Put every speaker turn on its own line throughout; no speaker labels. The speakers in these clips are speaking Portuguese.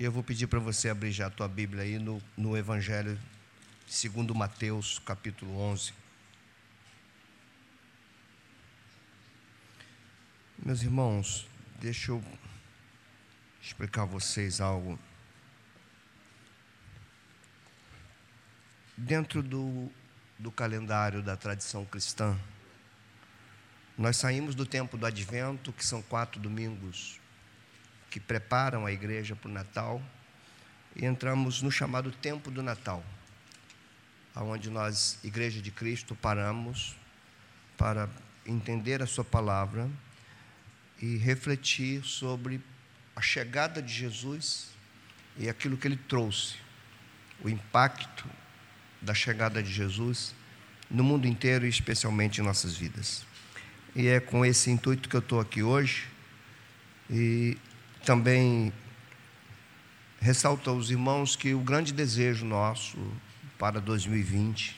Eu vou pedir para você abrir já a tua Bíblia aí no, no Evangelho segundo Mateus, capítulo 11. Meus irmãos, deixa eu explicar a vocês algo. Dentro do, do calendário da tradição cristã, nós saímos do tempo do advento, que são quatro domingos que preparam a igreja para o Natal, e entramos no chamado tempo do Natal, onde nós, Igreja de Cristo, paramos para entender a Sua palavra e refletir sobre a chegada de Jesus e aquilo que ele trouxe, o impacto da chegada de Jesus no mundo inteiro e especialmente em nossas vidas. E é com esse intuito que eu estou aqui hoje e também ressalto aos irmãos que o grande desejo nosso para 2020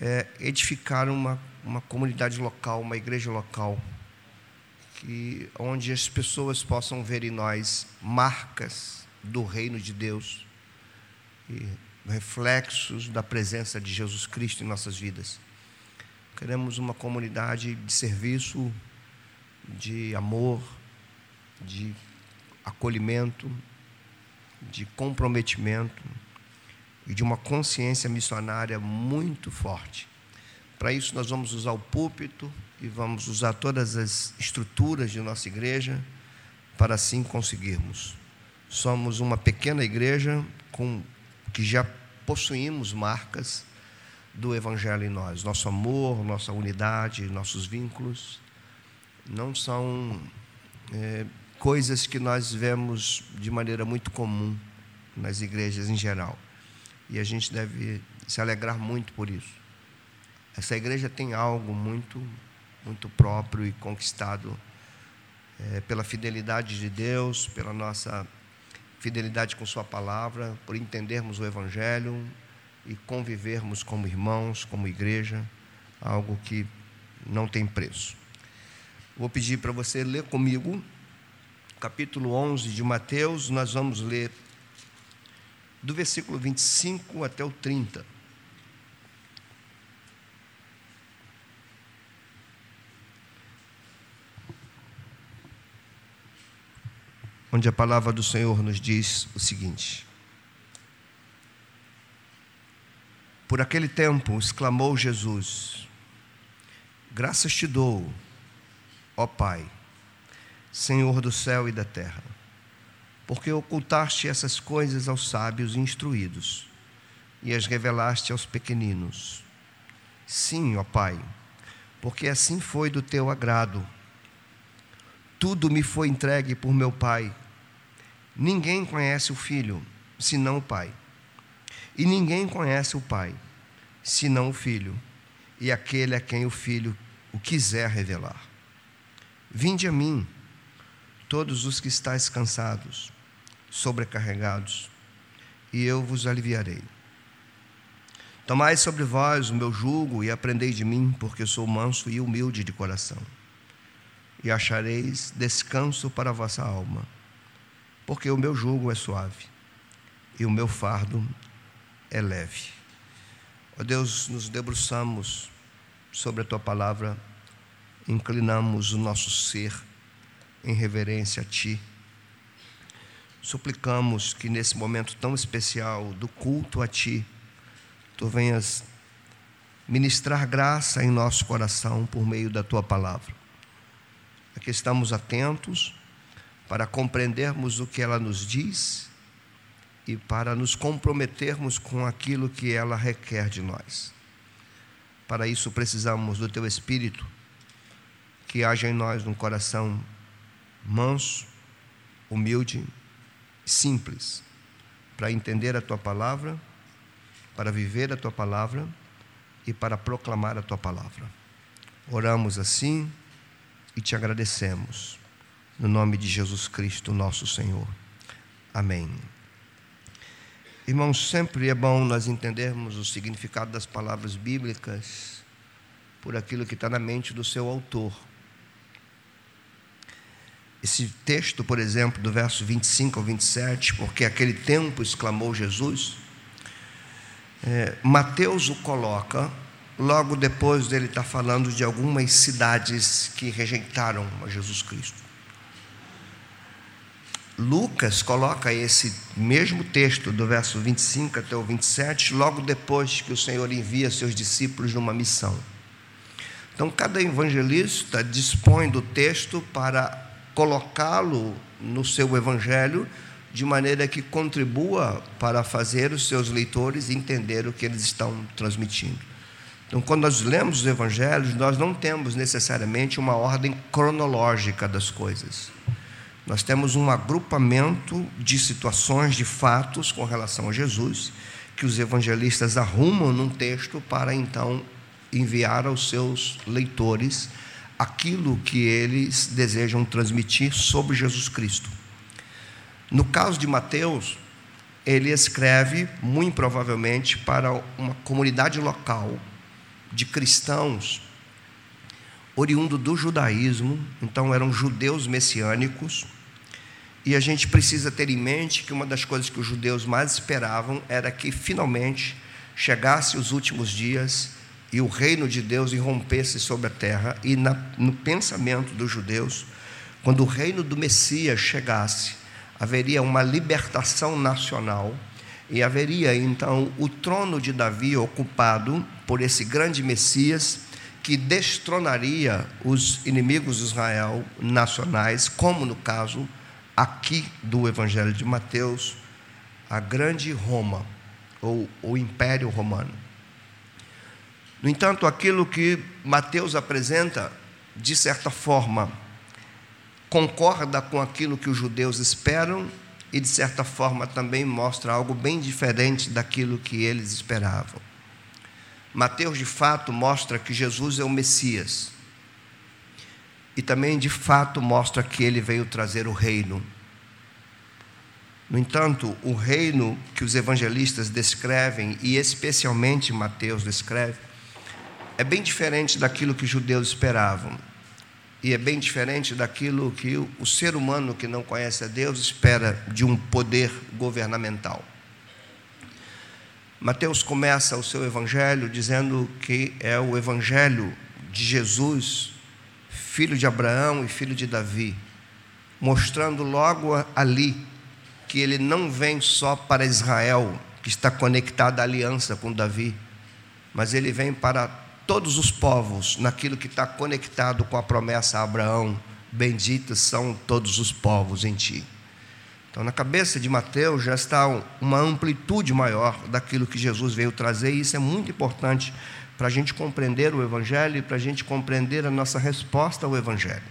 é edificar uma, uma comunidade local, uma igreja local, que, onde as pessoas possam ver em nós marcas do reino de Deus e reflexos da presença de Jesus Cristo em nossas vidas. Queremos uma comunidade de serviço, de amor, de acolhimento, de comprometimento e de uma consciência missionária muito forte. Para isso, nós vamos usar o púlpito e vamos usar todas as estruturas de nossa igreja para assim conseguirmos. Somos uma pequena igreja com que já possuímos marcas do Evangelho em nós. Nosso amor, nossa unidade, nossos vínculos não são é, coisas que nós vemos de maneira muito comum nas igrejas em geral. E a gente deve se alegrar muito por isso. Essa igreja tem algo muito, muito próprio e conquistado é, pela fidelidade de Deus, pela nossa fidelidade com Sua palavra, por entendermos o Evangelho e convivermos como irmãos, como igreja, algo que não tem preço. Vou pedir para você ler comigo capítulo 11 de Mateus, nós vamos ler do versículo 25 até o 30. Onde a palavra do Senhor nos diz o seguinte: Por aquele tempo exclamou Jesus: Graças te dou, ó Pai Senhor do céu e da terra, porque ocultaste essas coisas aos sábios e instruídos e as revelaste aos pequeninos. Sim, ó Pai, porque assim foi do teu agrado. Tudo me foi entregue por meu Pai. Ninguém conhece o Filho, senão o Pai. E ninguém conhece o Pai, senão o Filho, e aquele a quem o Filho o quiser revelar. Vinde a mim todos os que estáis cansados, sobrecarregados, e eu vos aliviarei. Tomai sobre vós o meu jugo e aprendei de mim, porque sou manso e humilde de coração. E achareis descanso para a vossa alma, porque o meu jugo é suave e o meu fardo é leve. Ó Deus, nos debruçamos sobre a tua palavra, inclinamos o nosso ser em reverência a Ti. Suplicamos que nesse momento tão especial do culto a Ti, Tu venhas ministrar graça em nosso coração por meio da Tua palavra. Aqui estamos atentos para compreendermos o que ela nos diz e para nos comprometermos com aquilo que ela requer de nós. Para isso precisamos do Teu Espírito, que haja em nós um coração manso, humilde, simples, para entender a tua palavra, para viver a tua palavra e para proclamar a tua palavra. Oramos assim e te agradecemos. No nome de Jesus Cristo, nosso Senhor. Amém. Irmãos, sempre é bom nós entendermos o significado das palavras bíblicas por aquilo que está na mente do seu autor. Esse texto, por exemplo, do verso 25 ao 27, porque aquele tempo exclamou Jesus, é, Mateus o coloca logo depois dele estar falando de algumas cidades que rejeitaram a Jesus Cristo. Lucas coloca esse mesmo texto, do verso 25 até o 27, logo depois que o Senhor envia seus discípulos numa missão. Então, cada evangelista dispõe do texto para colocá-lo no seu evangelho, de maneira que contribua para fazer os seus leitores entender o que eles estão transmitindo. Então, quando nós lemos os evangelhos, nós não temos necessariamente uma ordem cronológica das coisas. Nós temos um agrupamento de situações, de fatos com relação a Jesus, que os evangelistas arrumam num texto para então enviar aos seus leitores aquilo que eles desejam transmitir sobre Jesus Cristo. No caso de Mateus, ele escreve, muito provavelmente, para uma comunidade local de cristãos oriundo do judaísmo, então eram judeus messiânicos, e a gente precisa ter em mente que uma das coisas que os judeus mais esperavam era que finalmente chegasse os últimos dias e o reino de Deus irrompesse sobre a terra. E na, no pensamento dos judeus, quando o reino do Messias chegasse, haveria uma libertação nacional e haveria então o trono de Davi ocupado por esse grande Messias que destronaria os inimigos de Israel nacionais, como no caso aqui do Evangelho de Mateus, a grande Roma, ou o Império Romano. No entanto, aquilo que Mateus apresenta, de certa forma, concorda com aquilo que os judeus esperam e, de certa forma, também mostra algo bem diferente daquilo que eles esperavam. Mateus, de fato, mostra que Jesus é o Messias e também de fato mostra que ele veio trazer o reino. No entanto, o reino que os evangelistas descrevem, e especialmente Mateus descreve, é bem diferente daquilo que os judeus esperavam. E é bem diferente daquilo que o ser humano que não conhece a Deus espera de um poder governamental. Mateus começa o seu evangelho dizendo que é o evangelho de Jesus filho de Abraão e filho de Davi, mostrando logo ali que ele não vem só para Israel, que está conectado à aliança com Davi, mas ele vem para todos os povos, naquilo que está conectado com a promessa a Abraão: benditos são todos os povos em ti. Então, na cabeça de Mateus já está uma amplitude maior daquilo que Jesus veio trazer, e isso é muito importante para a gente compreender o Evangelho e para a gente compreender a nossa resposta ao Evangelho.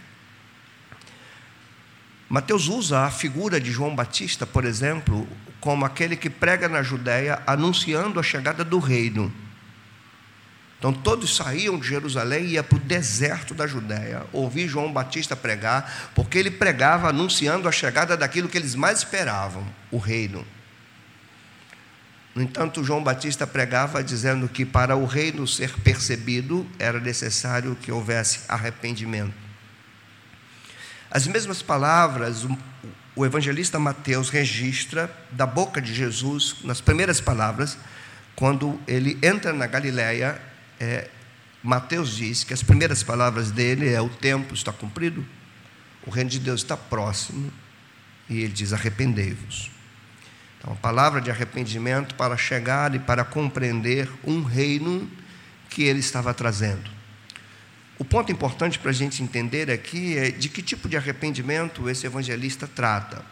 Mateus usa a figura de João Batista, por exemplo, como aquele que prega na Judéia anunciando a chegada do reino. Então todos saíam de Jerusalém e iam para o deserto da Judéia, ouvir João Batista pregar, porque ele pregava anunciando a chegada daquilo que eles mais esperavam, o reino. No entanto, João Batista pregava dizendo que para o reino ser percebido era necessário que houvesse arrependimento. As mesmas palavras o evangelista Mateus registra da boca de Jesus, nas primeiras palavras, quando ele entra na Galiléia, é, Mateus diz que as primeiras palavras dele é: o tempo está cumprido, o reino de Deus está próximo, e ele diz: arrependei-vos. Então, a palavra de arrependimento para chegar e para compreender um reino que ele estava trazendo. O ponto importante para a gente entender aqui é de que tipo de arrependimento esse evangelista trata.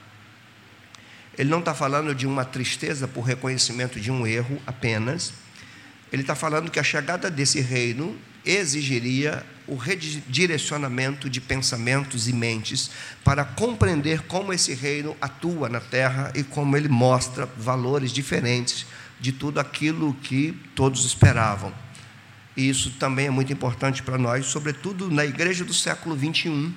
Ele não está falando de uma tristeza por reconhecimento de um erro apenas, ele está falando que a chegada desse reino exigiria o redirecionamento de pensamentos e mentes para compreender como esse reino atua na terra e como ele mostra valores diferentes de tudo aquilo que todos esperavam. E isso também é muito importante para nós, sobretudo na igreja do século 21,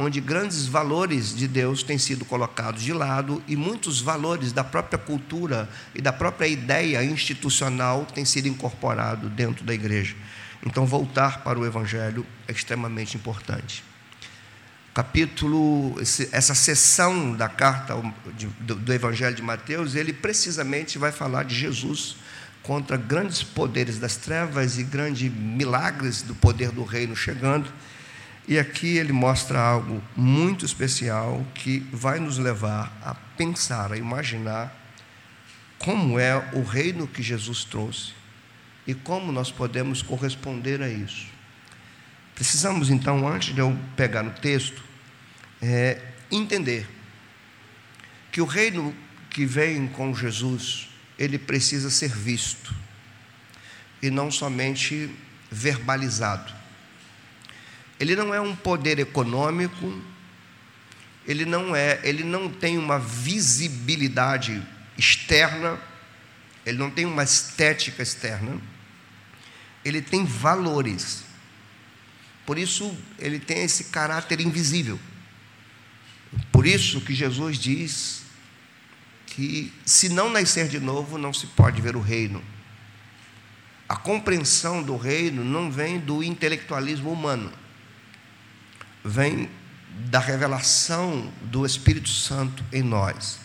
onde grandes valores de Deus têm sido colocados de lado e muitos valores da própria cultura e da própria ideia institucional têm sido incorporados dentro da igreja. Então, voltar para o Evangelho é extremamente importante. capítulo, essa sessão da carta do Evangelho de Mateus, ele precisamente vai falar de Jesus contra grandes poderes das trevas e grandes milagres do poder do reino chegando. E aqui ele mostra algo muito especial que vai nos levar a pensar, a imaginar como é o reino que Jesus trouxe e como nós podemos corresponder a isso. Precisamos então, antes de eu pegar no texto, é, entender que o reino que vem com Jesus, ele precisa ser visto e não somente verbalizado. Ele não é um poder econômico, ele não é, ele não tem uma visibilidade externa, ele não tem uma estética externa, ele tem valores. Por isso ele tem esse caráter invisível. Por isso que Jesus diz que se não nascer de novo não se pode ver o reino. A compreensão do reino não vem do intelectualismo humano vem da revelação do Espírito Santo em nós.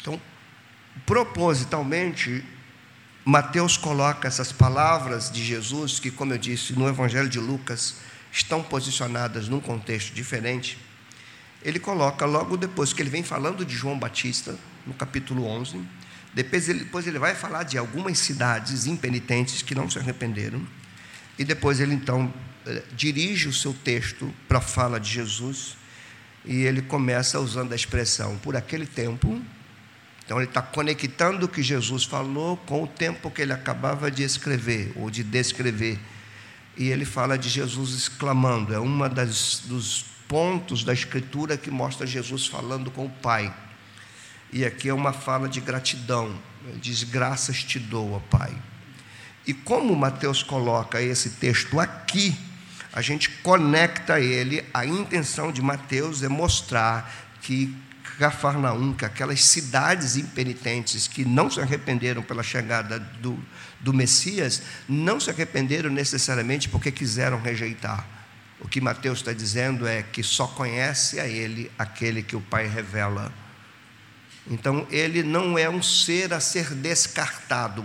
Então, propositalmente, Mateus coloca essas palavras de Jesus, que, como eu disse, no Evangelho de Lucas, estão posicionadas num contexto diferente. Ele coloca logo depois que ele vem falando de João Batista, no capítulo 11. Depois ele, depois ele vai falar de algumas cidades impenitentes que não se arrependeram. E depois ele então dirige o seu texto para a fala de Jesus e ele começa usando a expressão por aquele tempo. Então ele está conectando o que Jesus falou com o tempo que ele acabava de escrever ou de descrever. E ele fala de Jesus exclamando, é uma das dos pontos da escritura que mostra Jesus falando com o Pai. E aqui é uma fala de gratidão. Diz: Graças te dou, Pai. E como Mateus coloca esse texto aqui, a gente conecta ele, a intenção de Mateus é mostrar que Cafarnaum, que aquelas cidades impenitentes que não se arrependeram pela chegada do, do Messias, não se arrependeram necessariamente porque quiseram rejeitar. O que Mateus está dizendo é que só conhece a Ele aquele que o Pai revela. Então, ele não é um ser a ser descartado.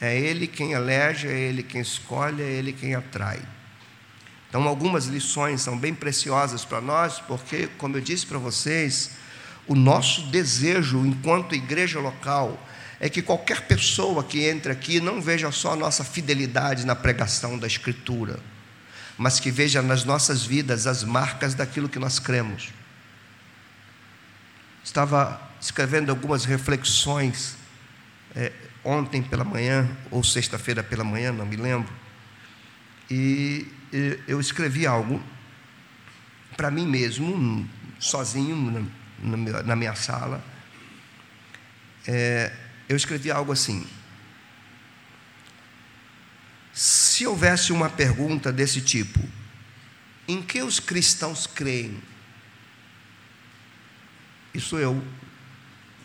É Ele quem elege, é Ele quem escolhe, é Ele quem atrai. Então, algumas lições são bem preciosas para nós, porque, como eu disse para vocês, o nosso desejo enquanto igreja local é que qualquer pessoa que entre aqui não veja só a nossa fidelidade na pregação da Escritura, mas que veja nas nossas vidas as marcas daquilo que nós cremos. Estava escrevendo algumas reflexões é, ontem pela manhã, ou sexta-feira pela manhã, não me lembro, e eu escrevi algo para mim mesmo, sozinho, na minha sala. É, eu escrevi algo assim: se houvesse uma pergunta desse tipo, em que os cristãos creem? Isso eu,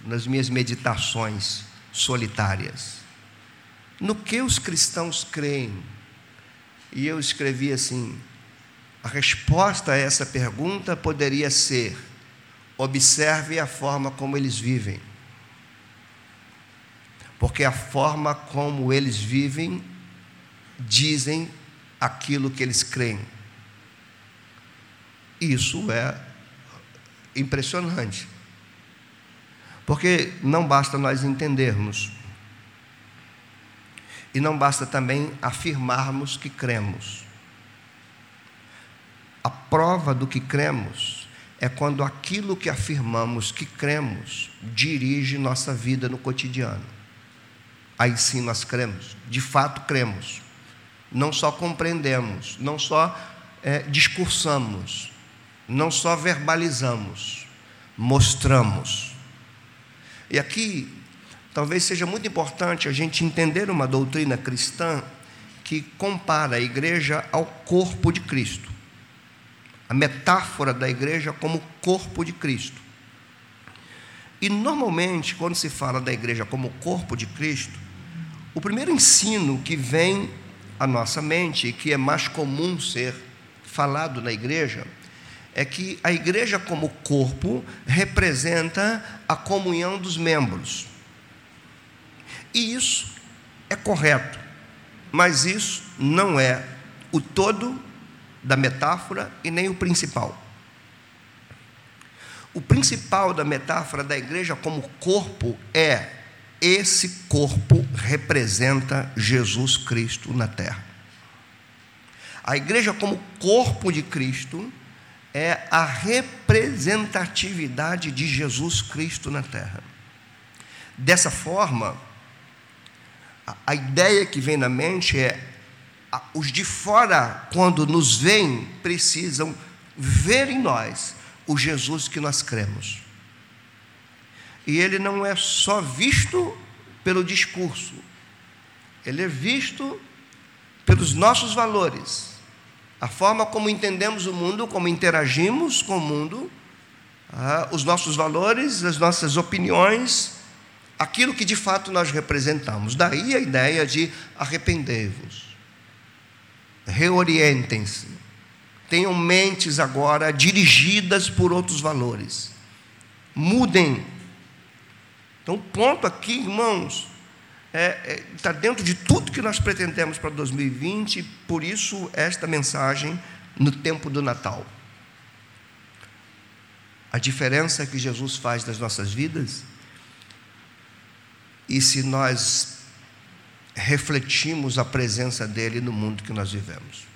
nas minhas meditações solitárias. No que os cristãos creem? E eu escrevi assim: a resposta a essa pergunta poderia ser: observe a forma como eles vivem. Porque a forma como eles vivem dizem aquilo que eles creem. Isso é impressionante. Porque não basta nós entendermos e não basta também afirmarmos que cremos. A prova do que cremos é quando aquilo que afirmamos que cremos dirige nossa vida no cotidiano. Aí sim nós cremos, de fato cremos. Não só compreendemos, não só é, discursamos, não só verbalizamos, mostramos. E aqui Talvez seja muito importante a gente entender uma doutrina cristã que compara a igreja ao corpo de Cristo. A metáfora da igreja como corpo de Cristo. E normalmente, quando se fala da igreja como corpo de Cristo, o primeiro ensino que vem à nossa mente, e que é mais comum ser falado na igreja é que a igreja, como corpo, representa a comunhão dos membros. E isso é correto, mas isso não é o todo da metáfora e nem o principal. O principal da metáfora da igreja como corpo é esse corpo representa Jesus Cristo na terra. A igreja, como corpo de Cristo, é a representatividade de Jesus Cristo na terra. Dessa forma, a, ideia que vem na mente é: os de fora, quando nos veem, precisam ver em nós o Jesus que nós cremos. E ele não é só visto pelo discurso, ele é visto pelos nossos valores a forma como entendemos o mundo, como interagimos com o mundo, ah, os nossos valores, as nossas opiniões, aquilo que de fato nós representamos. Daí a ideia de arrependei-vos, reorientem-se, tenham mentes agora dirigidas por outros valores, mudem. Então, o ponto aqui, irmãos, está é, é, tá dentro de tudo que nós pretendemos para 2020, por isso esta mensagem no tempo do Natal. A diferença que Jesus faz nas nossas vidas, e se nós refletimos a presença dele no mundo que nós vivemos.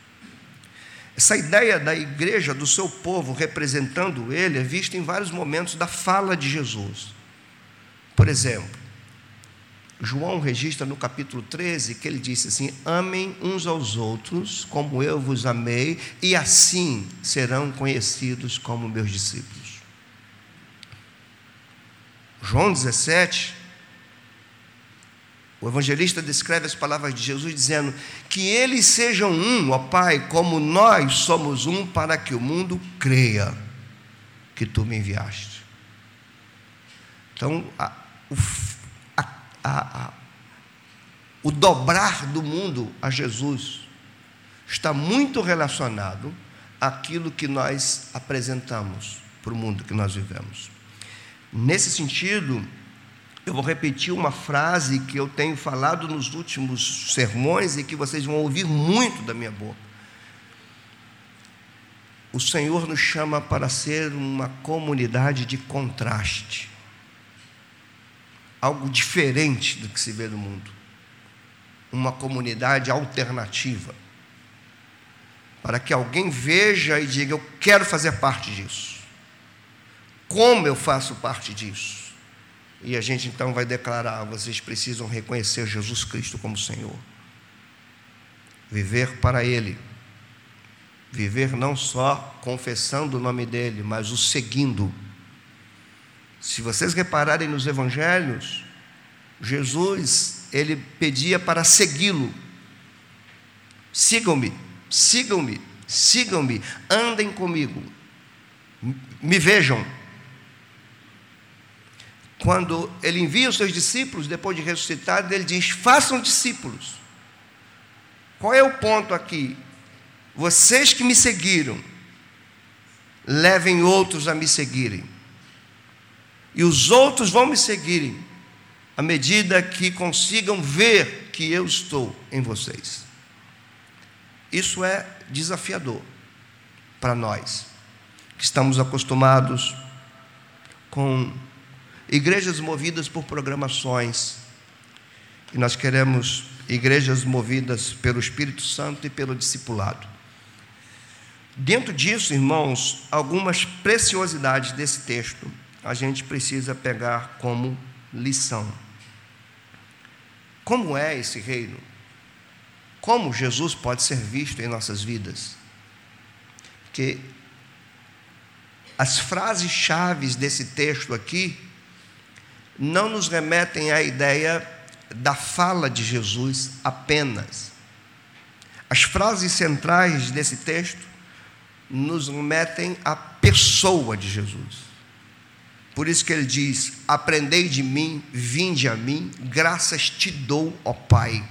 Essa ideia da igreja, do seu povo representando ele, é vista em vários momentos da fala de Jesus. Por exemplo, João registra no capítulo 13 que ele disse assim: Amem uns aos outros como eu vos amei, e assim serão conhecidos como meus discípulos. João 17, o evangelista descreve as palavras de Jesus dizendo: Que eles sejam um, ó Pai, como nós somos um, para que o mundo creia que tu me enviaste. Então, a, o a, a, o dobrar do mundo a Jesus está muito relacionado àquilo que nós apresentamos para o mundo que nós vivemos. Nesse sentido, eu vou repetir uma frase que eu tenho falado nos últimos sermões e que vocês vão ouvir muito da minha boca. O Senhor nos chama para ser uma comunidade de contraste algo diferente do que se vê no mundo. Uma comunidade alternativa. Para que alguém veja e diga: Eu quero fazer parte disso. Como eu faço parte disso? E a gente então vai declarar: vocês precisam reconhecer Jesus Cristo como Senhor. Viver para Ele. Viver não só confessando o nome dEle, mas o seguindo se vocês repararem nos evangelhos, Jesus, ele pedia para segui-lo. Sigam-me, sigam-me, sigam-me, andem comigo, me vejam. Quando ele envia os seus discípulos, depois de ressuscitar, ele diz: façam discípulos. Qual é o ponto aqui? Vocês que me seguiram, levem outros a me seguirem e os outros vão me seguirem à medida que consigam ver que eu estou em vocês. Isso é desafiador para nós, que estamos acostumados com igrejas movidas por programações, e nós queremos igrejas movidas pelo Espírito Santo e pelo discipulado. Dentro disso, irmãos, algumas preciosidades desse texto a gente precisa pegar como lição. Como é esse reino? Como Jesus pode ser visto em nossas vidas? Que as frases chaves desse texto aqui não nos remetem à ideia da fala de Jesus apenas. As frases centrais desse texto nos remetem à pessoa de Jesus. Por isso que ele diz: Aprendei de mim, vinde a mim, graças te dou, ó Pai.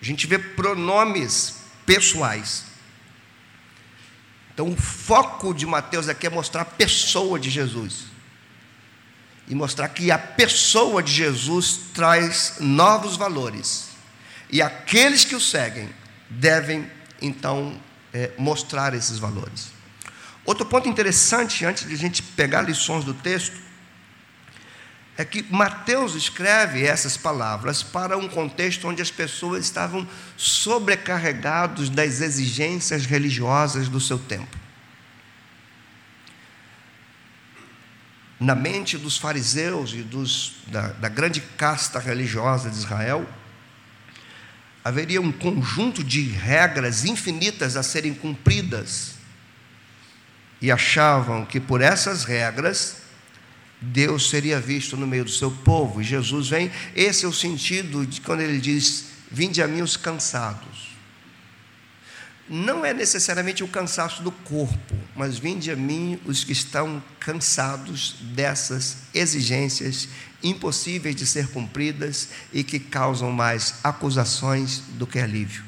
A gente vê pronomes pessoais. Então, o foco de Mateus aqui é mostrar a pessoa de Jesus. E mostrar que a pessoa de Jesus traz novos valores. E aqueles que o seguem devem, então, é, mostrar esses valores. Outro ponto interessante, antes de a gente pegar lições do texto, é que Mateus escreve essas palavras para um contexto onde as pessoas estavam sobrecarregados das exigências religiosas do seu tempo. Na mente dos fariseus e dos, da, da grande casta religiosa de Israel, haveria um conjunto de regras infinitas a serem cumpridas, e achavam que por essas regras Deus seria visto no meio do seu povo. E Jesus vem, esse é o sentido de quando ele diz: Vinde a mim os cansados. Não é necessariamente o cansaço do corpo, mas vinde a mim os que estão cansados dessas exigências impossíveis de ser cumpridas e que causam mais acusações do que alívio.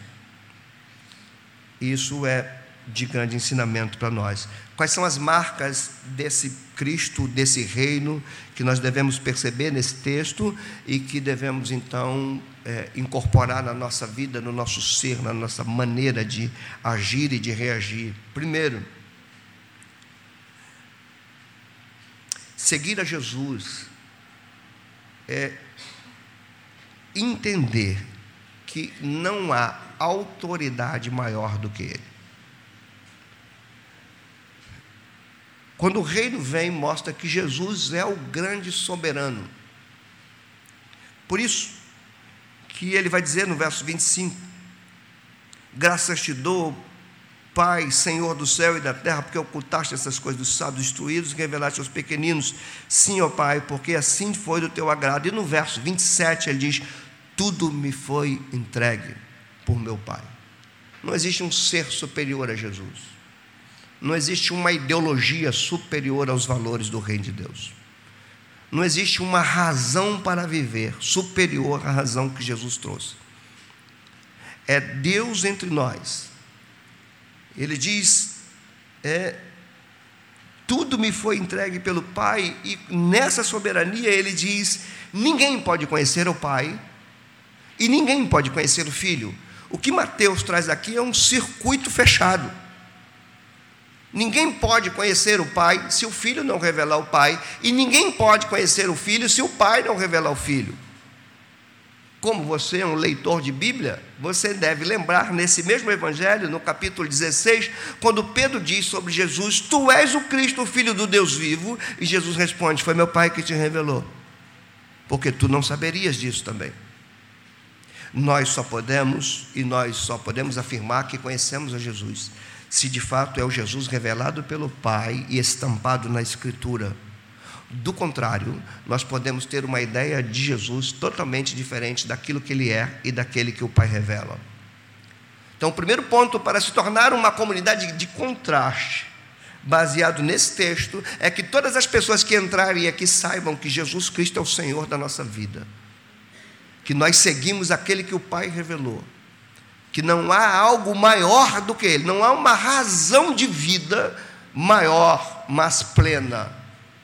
Isso é de grande ensinamento para nós. Quais são as marcas desse Cristo, desse reino, que nós devemos perceber nesse texto e que devemos então é, incorporar na nossa vida, no nosso ser, na nossa maneira de agir e de reagir? Primeiro, seguir a Jesus é entender que não há autoridade maior do que Ele. Quando o reino vem, mostra que Jesus é o grande soberano. Por isso que ele vai dizer no verso 25: Graças te dou, Pai, Senhor do céu e da terra, porque ocultaste essas coisas dos sábios instruídos e revelaste aos pequeninos. Sim, ó Pai, porque assim foi do teu agrado. E no verso 27 ele diz: Tudo me foi entregue por meu Pai. Não existe um ser superior a Jesus. Não existe uma ideologia superior aos valores do Reino de Deus. Não existe uma razão para viver superior à razão que Jesus trouxe. É Deus entre nós. Ele diz: é, tudo me foi entregue pelo Pai, e nessa soberania ele diz: ninguém pode conhecer o Pai, e ninguém pode conhecer o Filho. O que Mateus traz aqui é um circuito fechado. Ninguém pode conhecer o Pai se o Filho não revelar o Pai, e ninguém pode conhecer o Filho se o Pai não revelar o Filho. Como você é um leitor de Bíblia, você deve lembrar nesse mesmo Evangelho, no capítulo 16, quando Pedro diz sobre Jesus: Tu és o Cristo, o Filho do Deus vivo, e Jesus responde: Foi meu Pai que te revelou, porque tu não saberias disso também. Nós só podemos, e nós só podemos afirmar que conhecemos a Jesus se de fato é o Jesus revelado pelo Pai e estampado na Escritura. Do contrário, nós podemos ter uma ideia de Jesus totalmente diferente daquilo que ele é e daquele que o Pai revela. Então, o primeiro ponto para se tornar uma comunidade de contraste, baseado nesse texto, é que todas as pessoas que entrarem aqui saibam que Jesus Cristo é o Senhor da nossa vida, que nós seguimos aquele que o Pai revelou que não há algo maior do que Ele, não há uma razão de vida maior, mais plena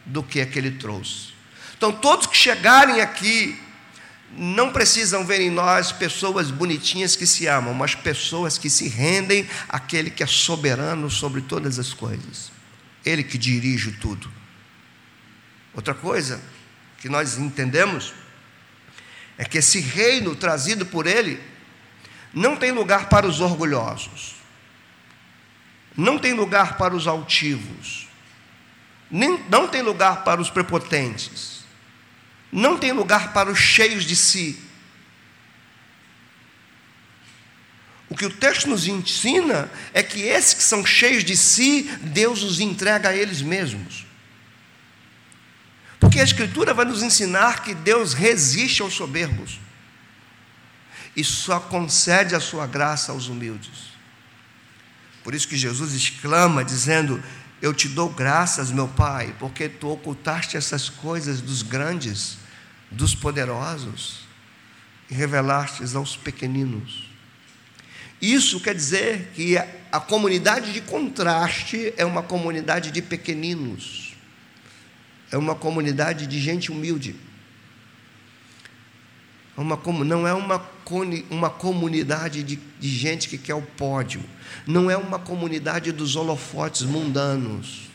do que a que Ele trouxe. Então, todos que chegarem aqui, não precisam ver em nós pessoas bonitinhas que se amam, mas pessoas que se rendem àquele que é soberano sobre todas as coisas, Ele que dirige tudo. Outra coisa que nós entendemos é que esse reino trazido por Ele não tem lugar para os orgulhosos, não tem lugar para os altivos, nem, não tem lugar para os prepotentes, não tem lugar para os cheios de si. O que o texto nos ensina é que esses que são cheios de si, Deus os entrega a eles mesmos. Porque a Escritura vai nos ensinar que Deus resiste aos soberbos e só concede a sua graça aos humildes. Por isso que Jesus exclama, dizendo: Eu te dou graças, meu Pai, porque tu ocultaste essas coisas dos grandes, dos poderosos, e revelastes aos pequeninos. Isso quer dizer que a comunidade de contraste é uma comunidade de pequeninos, é uma comunidade de gente humilde. É uma, não é uma, uma comunidade de, de gente que quer o pódio, não é uma comunidade dos holofotes mundanos.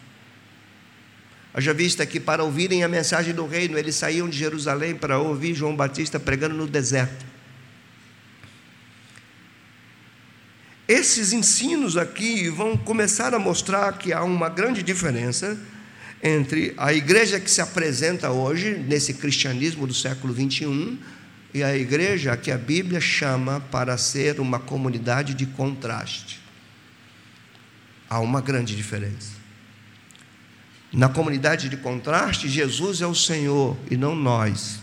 já vista que para ouvirem a mensagem do reino, eles saíam de Jerusalém para ouvir João Batista pregando no deserto. Esses ensinos aqui vão começar a mostrar que há uma grande diferença entre a igreja que se apresenta hoje, nesse cristianismo do século 21, e a igreja que a Bíblia chama para ser uma comunidade de contraste. Há uma grande diferença. Na comunidade de contraste, Jesus é o Senhor e não nós.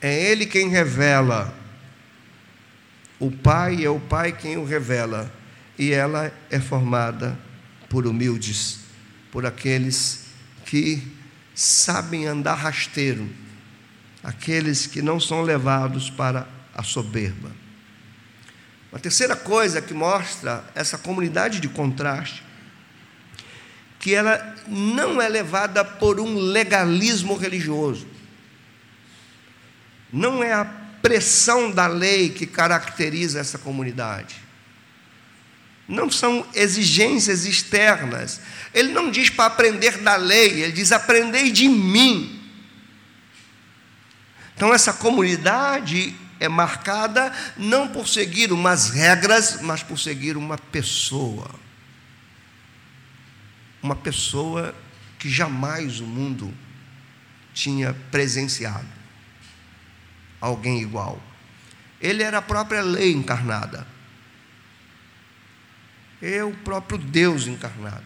É Ele quem revela. O Pai é o Pai quem o revela. E ela é formada por humildes, por aqueles que sabem andar rasteiro aqueles que não são levados para a soberba. Uma terceira coisa que mostra essa comunidade de contraste, que ela não é levada por um legalismo religioso. Não é a pressão da lei que caracteriza essa comunidade. Não são exigências externas. Ele não diz para aprender da lei, ele diz aprendei de mim. Então, essa comunidade é marcada não por seguir umas regras, mas por seguir uma pessoa. Uma pessoa que jamais o mundo tinha presenciado. Alguém igual. Ele era a própria lei encarnada. É o próprio Deus encarnado.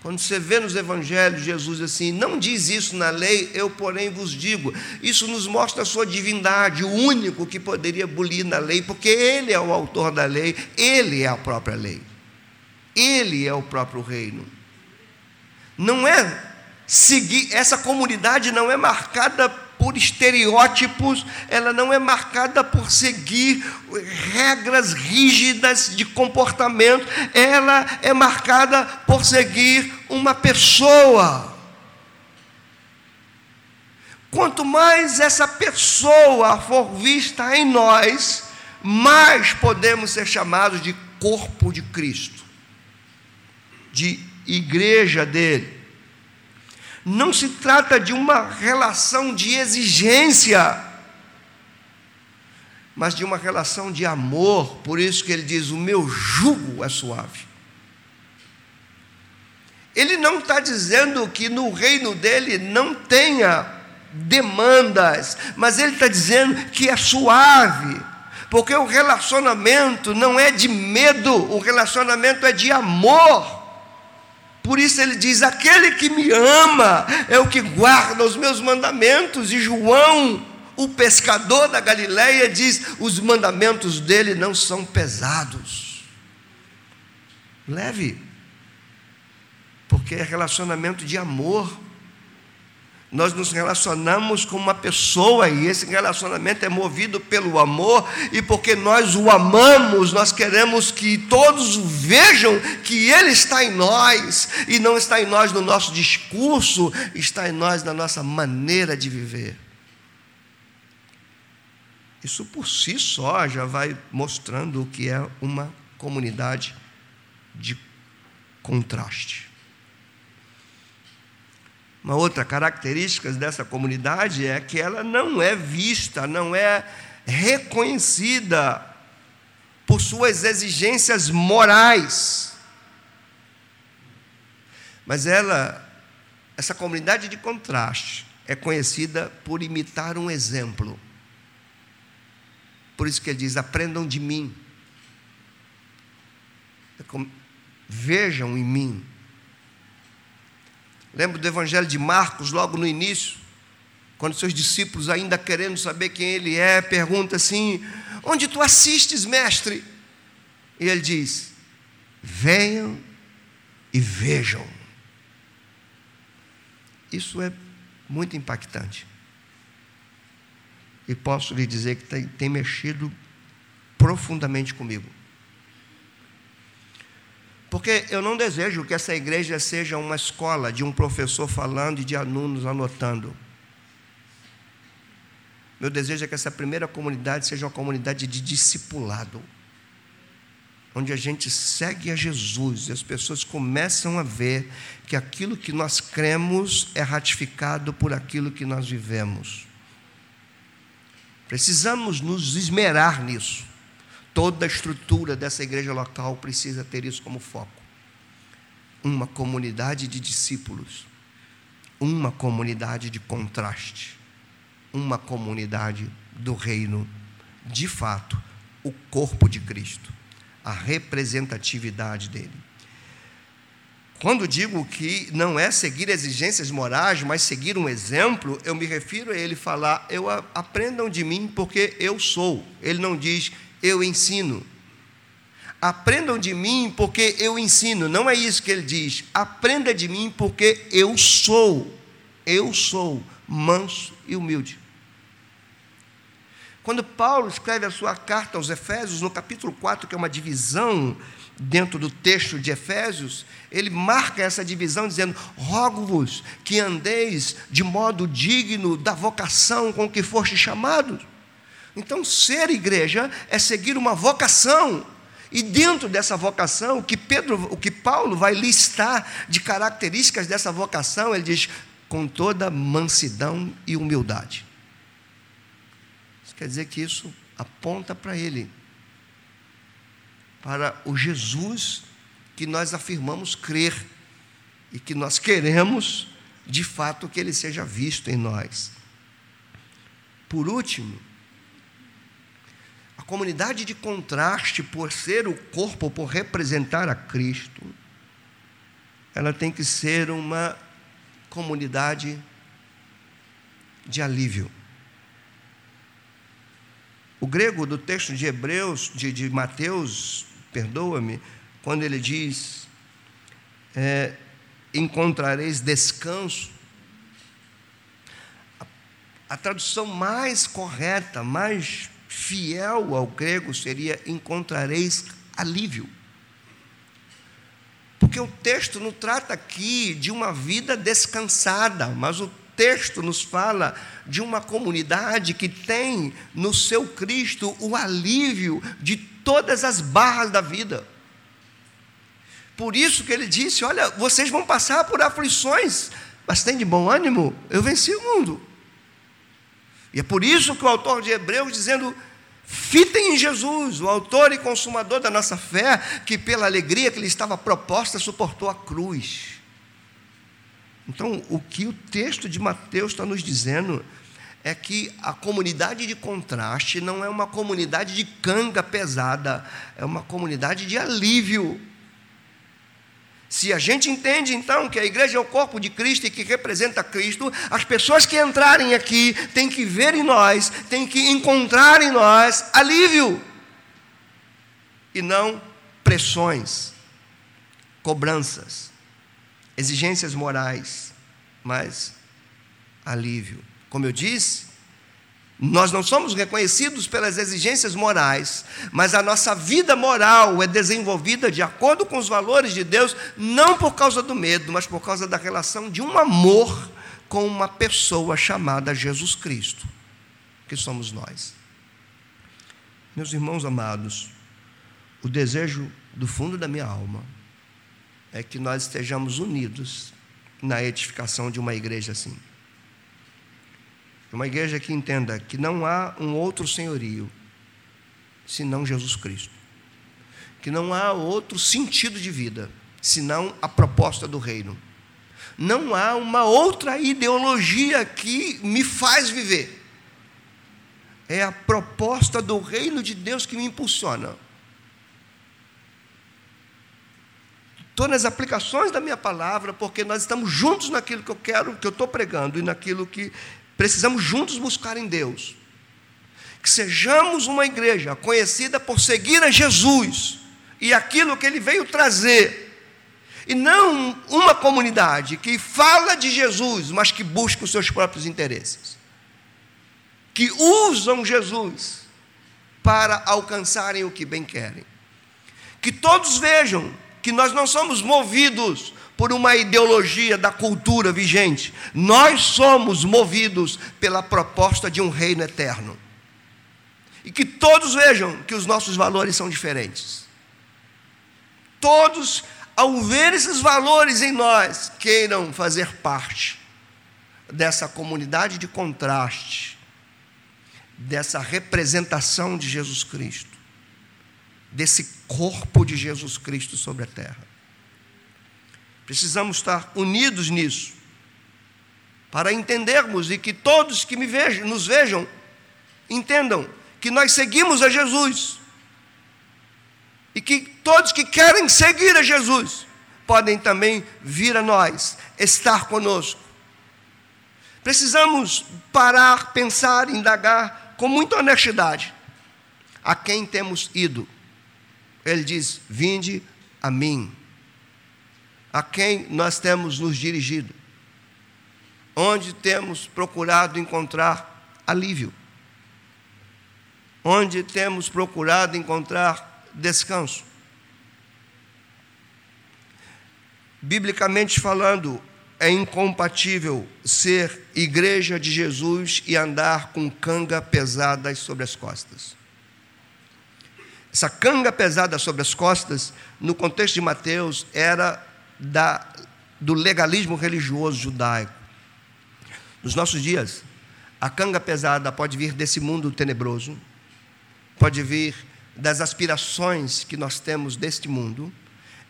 Quando você vê nos evangelhos Jesus assim, não diz isso na lei, eu porém vos digo. Isso nos mostra a sua divindade, o único que poderia bulir na lei, porque ele é o autor da lei, ele é a própria lei. Ele é o próprio reino. Não é seguir, essa comunidade não é marcada por estereótipos, ela não é marcada por seguir regras rígidas de comportamento, ela é marcada por seguir uma pessoa. Quanto mais essa pessoa for vista em nós, mais podemos ser chamados de corpo de Cristo, de igreja dele não se trata de uma relação de exigência, mas de uma relação de amor. Por isso que ele diz: O meu jugo é suave. Ele não está dizendo que no reino dele não tenha demandas, mas ele está dizendo que é suave, porque o relacionamento não é de medo, o relacionamento é de amor. Por isso ele diz: aquele que me ama é o que guarda os meus mandamentos. E João, o pescador da Galileia, diz: os mandamentos dele não são pesados. Leve, porque é relacionamento de amor. Nós nos relacionamos com uma pessoa e esse relacionamento é movido pelo amor, e porque nós o amamos, nós queremos que todos vejam que Ele está em nós, e não está em nós no nosso discurso, está em nós na nossa maneira de viver. Isso por si só já vai mostrando o que é uma comunidade de contraste. Uma outra característica dessa comunidade é que ela não é vista, não é reconhecida por suas exigências morais. Mas ela, essa comunidade de contraste, é conhecida por imitar um exemplo. Por isso que ele diz: aprendam de mim. É vejam em mim Lembro do Evangelho de Marcos, logo no início, quando seus discípulos, ainda querendo saber quem ele é, pergunta assim: Onde tu assistes, mestre? E ele diz: Venham e vejam. Isso é muito impactante. E posso lhe dizer que tem, tem mexido profundamente comigo. Porque eu não desejo que essa igreja seja uma escola de um professor falando e de alunos anotando. Meu desejo é que essa primeira comunidade seja uma comunidade de discipulado, onde a gente segue a Jesus e as pessoas começam a ver que aquilo que nós cremos é ratificado por aquilo que nós vivemos. Precisamos nos esmerar nisso. Toda a estrutura dessa igreja local precisa ter isso como foco. Uma comunidade de discípulos, uma comunidade de contraste, uma comunidade do reino, de fato, o corpo de Cristo, a representatividade dele. Quando digo que não é seguir exigências morais, mas seguir um exemplo, eu me refiro a ele falar: eu aprendam de mim porque eu sou. Ele não diz eu ensino. Aprendam de mim porque eu ensino. Não é isso que ele diz. Aprenda de mim porque eu sou. Eu sou manso e humilde. Quando Paulo escreve a sua carta aos Efésios, no capítulo 4, que é uma divisão dentro do texto de Efésios, ele marca essa divisão dizendo: Rogo-vos que andeis de modo digno da vocação com que foste chamados. Então, ser igreja é seguir uma vocação. E dentro dessa vocação, o que Pedro, o que Paulo vai listar de características dessa vocação, ele diz com toda mansidão e humildade. Isso quer dizer que isso aponta para ele, para o Jesus que nós afirmamos crer e que nós queremos, de fato, que ele seja visto em nós. Por último, comunidade de contraste, por ser o corpo, por representar a Cristo, ela tem que ser uma comunidade de alívio. O grego do texto de Hebreus, de, de Mateus, perdoa-me, quando ele diz: é, encontrareis descanso, a, a tradução mais correta, mais fiel ao grego seria encontrareis alívio. Porque o texto não trata aqui de uma vida descansada, mas o texto nos fala de uma comunidade que tem no seu Cristo o alívio de todas as barras da vida. Por isso que ele disse: Olha, vocês vão passar por aflições, mas tem de bom ânimo, eu venci o mundo. E é por isso que o autor de Hebreus, dizendo: Fitem em Jesus, o autor e consumador da nossa fé, que pela alegria que lhe estava proposta suportou a cruz. Então, o que o texto de Mateus está nos dizendo é que a comunidade de contraste não é uma comunidade de canga pesada, é uma comunidade de alívio. Se a gente entende então que a igreja é o corpo de Cristo e que representa Cristo, as pessoas que entrarem aqui têm que ver em nós, têm que encontrar em nós alívio e não pressões, cobranças, exigências morais, mas alívio. Como eu disse, nós não somos reconhecidos pelas exigências morais, mas a nossa vida moral é desenvolvida de acordo com os valores de Deus, não por causa do medo, mas por causa da relação de um amor com uma pessoa chamada Jesus Cristo, que somos nós. Meus irmãos amados, o desejo do fundo da minha alma é que nós estejamos unidos na edificação de uma igreja assim. Uma igreja que entenda que não há um outro senhorio senão Jesus Cristo. Que não há outro sentido de vida senão a proposta do reino. Não há uma outra ideologia que me faz viver. É a proposta do reino de Deus que me impulsiona. Estou nas aplicações da minha palavra, porque nós estamos juntos naquilo que eu quero, que eu estou pregando e naquilo que Precisamos juntos buscar em Deus. Que sejamos uma igreja conhecida por seguir a Jesus e aquilo que ele veio trazer. E não uma comunidade que fala de Jesus, mas que busca os seus próprios interesses. Que usam Jesus para alcançarem o que bem querem. Que todos vejam que nós não somos movidos por uma ideologia da cultura vigente. Nós somos movidos pela proposta de um reino eterno. E que todos vejam que os nossos valores são diferentes. Todos, ao ver esses valores em nós, queiram fazer parte dessa comunidade de contraste, dessa representação de Jesus Cristo, desse corpo de Jesus Cristo sobre a terra. Precisamos estar unidos nisso, para entendermos e que todos que vejam, nos vejam, entendam que nós seguimos a Jesus. E que todos que querem seguir a Jesus podem também vir a nós, estar conosco. Precisamos parar, pensar, indagar com muita honestidade a quem temos ido. Ele diz: Vinde a mim a quem nós temos nos dirigido, onde temos procurado encontrar alívio, onde temos procurado encontrar descanso. Biblicamente falando, é incompatível ser igreja de Jesus e andar com canga pesada sobre as costas. Essa canga pesada sobre as costas, no contexto de Mateus, era da, do legalismo religioso judaico. Nos nossos dias, a canga pesada pode vir desse mundo tenebroso, pode vir das aspirações que nós temos deste mundo.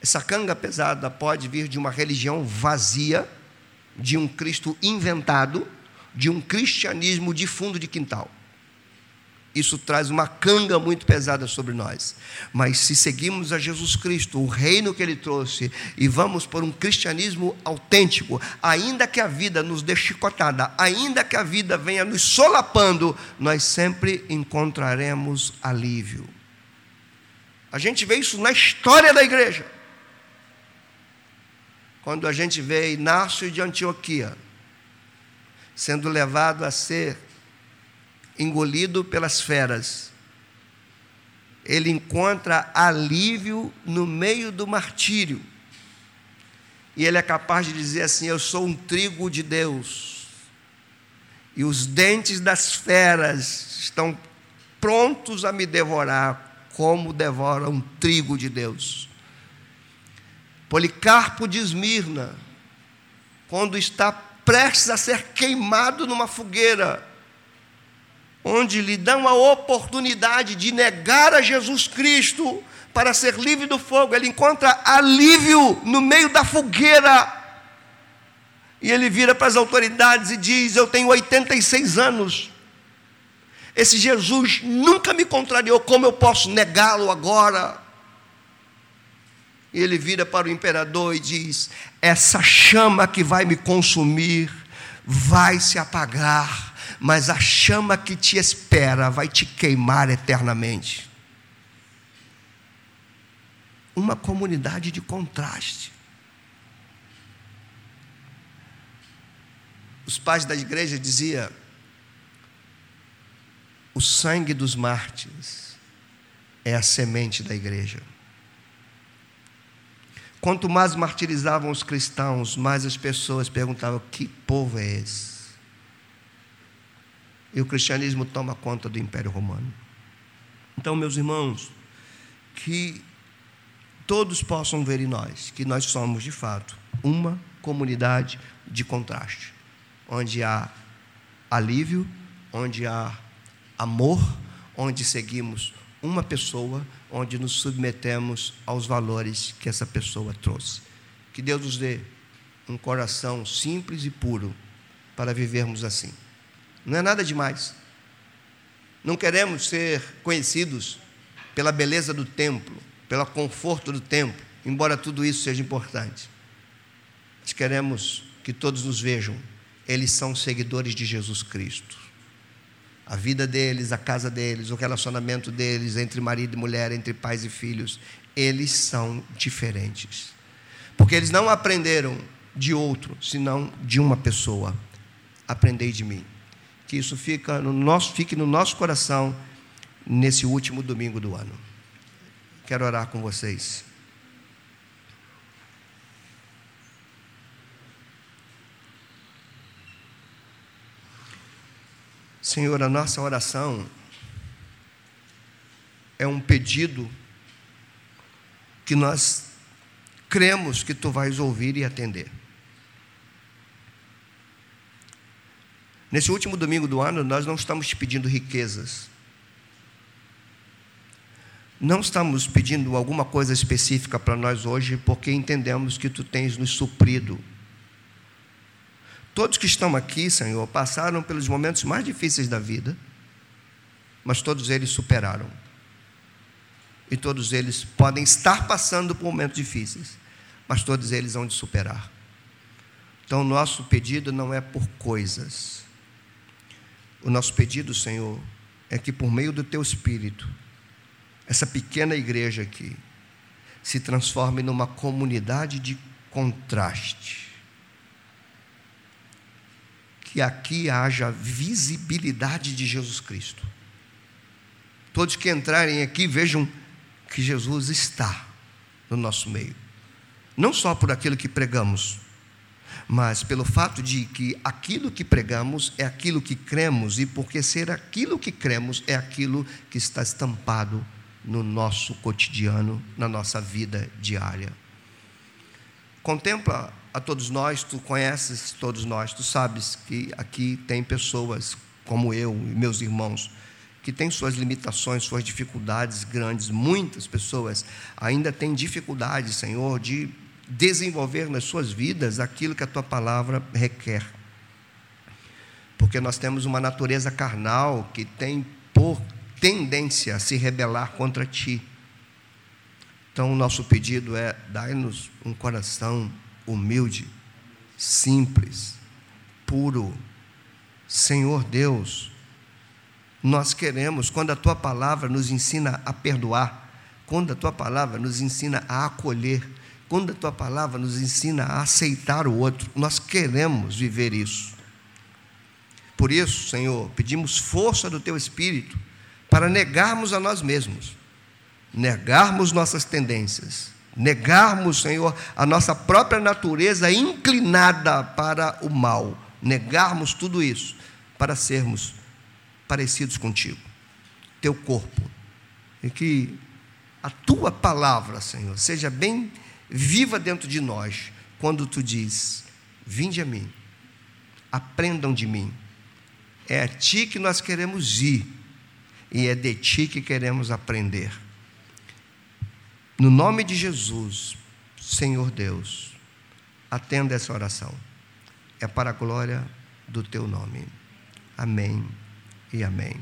Essa canga pesada pode vir de uma religião vazia, de um Cristo inventado, de um cristianismo de fundo de quintal isso traz uma canga muito pesada sobre nós. Mas se seguimos a Jesus Cristo, o reino que ele trouxe, e vamos por um cristianismo autêntico, ainda que a vida nos dê chicotada, ainda que a vida venha nos solapando, nós sempre encontraremos alívio. A gente vê isso na história da igreja. Quando a gente vê Inácio de Antioquia sendo levado a ser engolido pelas feras, ele encontra alívio no meio do martírio. E ele é capaz de dizer assim: Eu sou um trigo de Deus. E os dentes das feras estão prontos a me devorar, como devora um trigo de Deus. Policarpo de Esmirna, quando está prestes a ser queimado numa fogueira, onde lhe dão a oportunidade de negar a Jesus Cristo para ser livre do fogo. Ele encontra alívio no meio da fogueira. E ele vira para as autoridades e diz: Eu tenho 86 anos. Esse Jesus nunca me contrariou, como eu posso negá-lo agora? E ele vira para o imperador e diz: Essa chama que vai me consumir vai se apagar mas a chama que te espera vai te queimar eternamente. Uma comunidade de contraste. Os pais da igreja diziam: o sangue dos mártires é a semente da igreja. Quanto mais martirizavam os cristãos, mais as pessoas perguntavam: que povo é esse? E o cristianismo toma conta do Império Romano. Então, meus irmãos, que todos possam ver em nós que nós somos, de fato, uma comunidade de contraste, onde há alívio, onde há amor, onde seguimos uma pessoa, onde nos submetemos aos valores que essa pessoa trouxe. Que Deus nos dê um coração simples e puro para vivermos assim. Não é nada demais. Não queremos ser conhecidos pela beleza do templo, pelo conforto do templo, embora tudo isso seja importante. Mas queremos que todos nos vejam, eles são seguidores de Jesus Cristo. A vida deles, a casa deles, o relacionamento deles entre marido e mulher, entre pais e filhos, eles são diferentes. Porque eles não aprenderam de outro, senão de uma pessoa. Aprendei de mim que isso fica no nosso, fique no nosso coração nesse último domingo do ano. Quero orar com vocês. Senhor, a nossa oração é um pedido que nós cremos que tu vais ouvir e atender. Nesse último domingo do ano, nós não estamos te pedindo riquezas. Não estamos pedindo alguma coisa específica para nós hoje, porque entendemos que tu tens nos suprido. Todos que estão aqui, Senhor, passaram pelos momentos mais difíceis da vida, mas todos eles superaram. E todos eles podem estar passando por momentos difíceis, mas todos eles vão de superar. Então, o nosso pedido não é por coisas, o nosso pedido, Senhor, é que por meio do teu espírito, essa pequena igreja aqui se transforme numa comunidade de contraste. Que aqui haja visibilidade de Jesus Cristo. Todos que entrarem aqui vejam que Jesus está no nosso meio. Não só por aquilo que pregamos, mas pelo fato de que aquilo que pregamos é aquilo que cremos, e porque ser aquilo que cremos é aquilo que está estampado no nosso cotidiano, na nossa vida diária. Contempla a todos nós, tu conheces todos nós, tu sabes que aqui tem pessoas como eu e meus irmãos que têm suas limitações, suas dificuldades grandes. Muitas pessoas ainda têm dificuldade, Senhor, de desenvolver nas suas vidas aquilo que a tua palavra requer. Porque nós temos uma natureza carnal que tem por tendência a se rebelar contra ti. Então, o nosso pedido é: dai-nos um coração humilde, simples, puro. Senhor Deus, nós queremos, quando a tua palavra nos ensina a perdoar, quando a tua palavra nos ensina a acolher, quando a tua palavra nos ensina a aceitar o outro, nós queremos viver isso. Por isso, Senhor, pedimos força do teu espírito para negarmos a nós mesmos, negarmos nossas tendências, negarmos, Senhor, a nossa própria natureza inclinada para o mal, negarmos tudo isso para sermos parecidos contigo, teu corpo, e que a tua palavra, Senhor, seja bem viva dentro de nós quando tu diz: Vinde a mim, aprendam de mim. É a ti que nós queremos ir e é de ti que queremos aprender. No nome de Jesus, Senhor Deus, atenda essa oração. É para a glória do teu nome. Amém e amém.